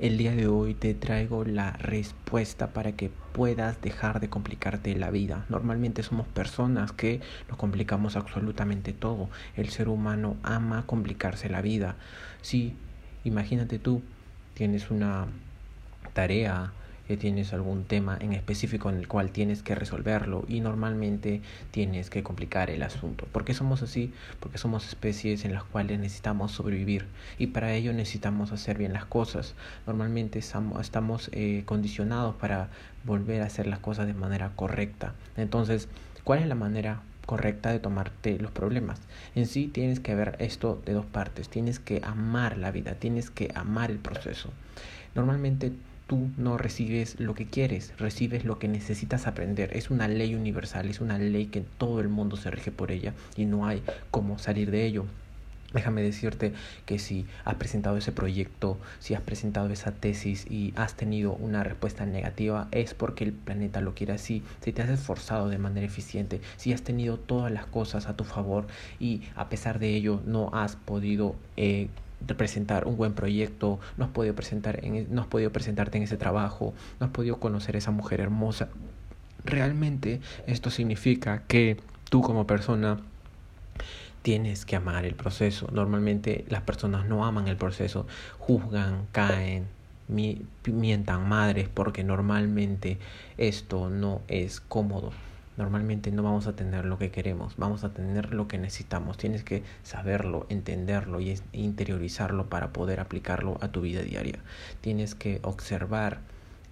El día de hoy te traigo la respuesta para que puedas dejar de complicarte la vida. Normalmente somos personas que nos complicamos absolutamente todo. El ser humano ama complicarse la vida. Si, imagínate tú, tienes una tarea, que tienes algún tema en específico en el cual tienes que resolverlo y normalmente tienes que complicar el asunto. ¿Por qué somos así? Porque somos especies en las cuales necesitamos sobrevivir y para ello necesitamos hacer bien las cosas. Normalmente estamos eh, condicionados para volver a hacer las cosas de manera correcta. Entonces, ¿cuál es la manera correcta de tomarte los problemas. En sí tienes que ver esto de dos partes. Tienes que amar la vida, tienes que amar el proceso. Normalmente tú no recibes lo que quieres, recibes lo que necesitas aprender. Es una ley universal, es una ley que todo el mundo se rige por ella y no hay cómo salir de ello. Déjame decirte que si has presentado ese proyecto, si has presentado esa tesis y has tenido una respuesta negativa, es porque el planeta lo quiere así. Si te has esforzado de manera eficiente, si has tenido todas las cosas a tu favor y a pesar de ello no has podido eh, presentar un buen proyecto, no has podido presentar en, e, no has podido presentarte en ese trabajo, no has podido conocer esa mujer hermosa. Realmente esto significa que tú como persona tienes que amar el proceso. Normalmente las personas no aman el proceso, juzgan, caen, mientan madres porque normalmente esto no es cómodo normalmente no vamos a tener lo que queremos, vamos a tener lo que necesitamos. Tienes que saberlo, entenderlo y interiorizarlo para poder aplicarlo a tu vida diaria. Tienes que observar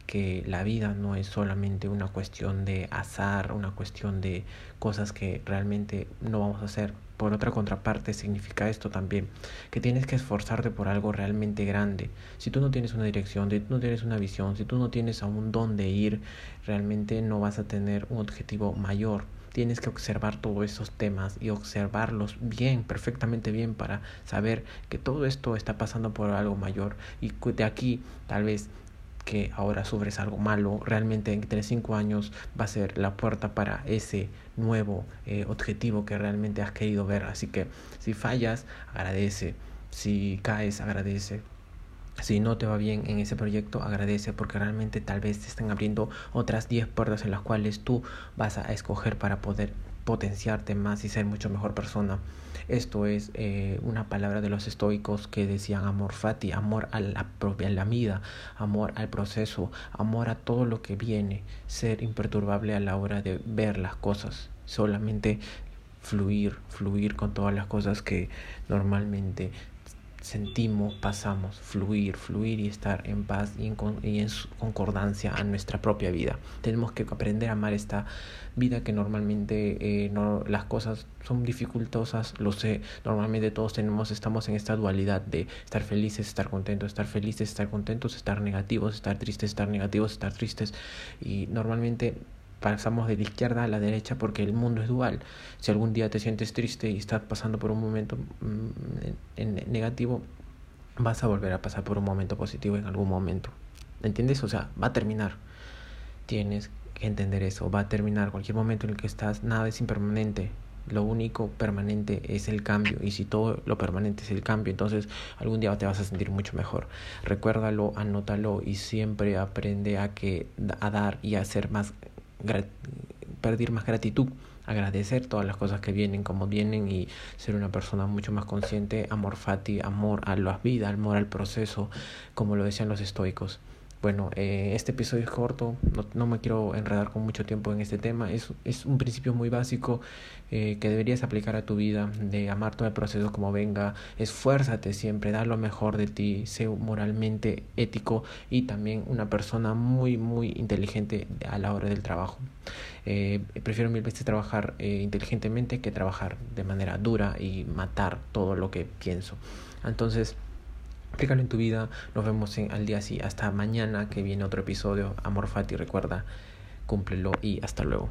que la vida no es solamente una cuestión de azar, una cuestión de cosas que realmente no vamos a hacer. Por otra contraparte significa esto también, que tienes que esforzarte por algo realmente grande. Si tú no tienes una dirección, si tú no tienes una visión, si tú no tienes a un dónde ir, realmente no vas a tener un objetivo mayor tienes que observar todos esos temas y observarlos bien, perfectamente bien para saber que todo esto está pasando por algo mayor y de aquí tal vez que ahora sufres algo malo, realmente entre cinco años va a ser la puerta para ese nuevo eh, objetivo que realmente has querido ver. Así que si fallas, agradece. Si caes, agradece. Si no te va bien en ese proyecto, agradece porque realmente tal vez te están abriendo otras 10 puertas en las cuales tú vas a escoger para poder potenciarte más y ser mucho mejor persona. Esto es eh, una palabra de los estoicos que decían amor fati, amor a la propia la vida, amor al proceso, amor a todo lo que viene, ser imperturbable a la hora de ver las cosas, solamente fluir, fluir con todas las cosas que normalmente sentimos, pasamos, fluir, fluir y estar en paz y en, y en, concordancia a nuestra propia vida. Tenemos que aprender a amar esta vida que normalmente eh, no, las cosas son dificultosas, lo sé, normalmente todos tenemos, estamos en esta dualidad de estar felices, estar contentos, estar felices, estar contentos, estar negativos, estar tristes, estar negativos, estar tristes y normalmente pasamos de la izquierda a la derecha porque el mundo es dual. Si algún día te sientes triste y estás pasando por un momento mm, negativo, vas a volver a pasar por un momento positivo en algún momento. ¿Entiendes? O sea, va a terminar. Tienes que entender eso. Va a terminar cualquier momento en el que estás. Nada es impermanente. Lo único permanente es el cambio. Y si todo lo permanente es el cambio, entonces algún día te vas a sentir mucho mejor. Recuérdalo, anótalo y siempre aprende a que a dar y a ser más pedir más gratitud, agradecer todas las cosas que vienen como vienen y ser una persona mucho más consciente, amor fati, amor a la vida, amor al proceso, como lo decían los estoicos. Bueno, eh, este episodio es corto, no, no, me quiero enredar con mucho tiempo en este tema. Es, es un principio muy básico eh, que deberías aplicar a tu vida, de amar todo el proceso como venga, esfuérzate siempre, da lo mejor de ti, sé moralmente ético y también una persona muy, muy inteligente a la hora del trabajo. Eh, prefiero mil veces trabajar eh, inteligentemente que trabajar de manera dura y matar todo lo que pienso. Entonces, Aplícalo en tu vida. Nos vemos en, al día así. Hasta mañana que viene otro episodio. Amor Fati, recuerda, cúmplelo y hasta luego.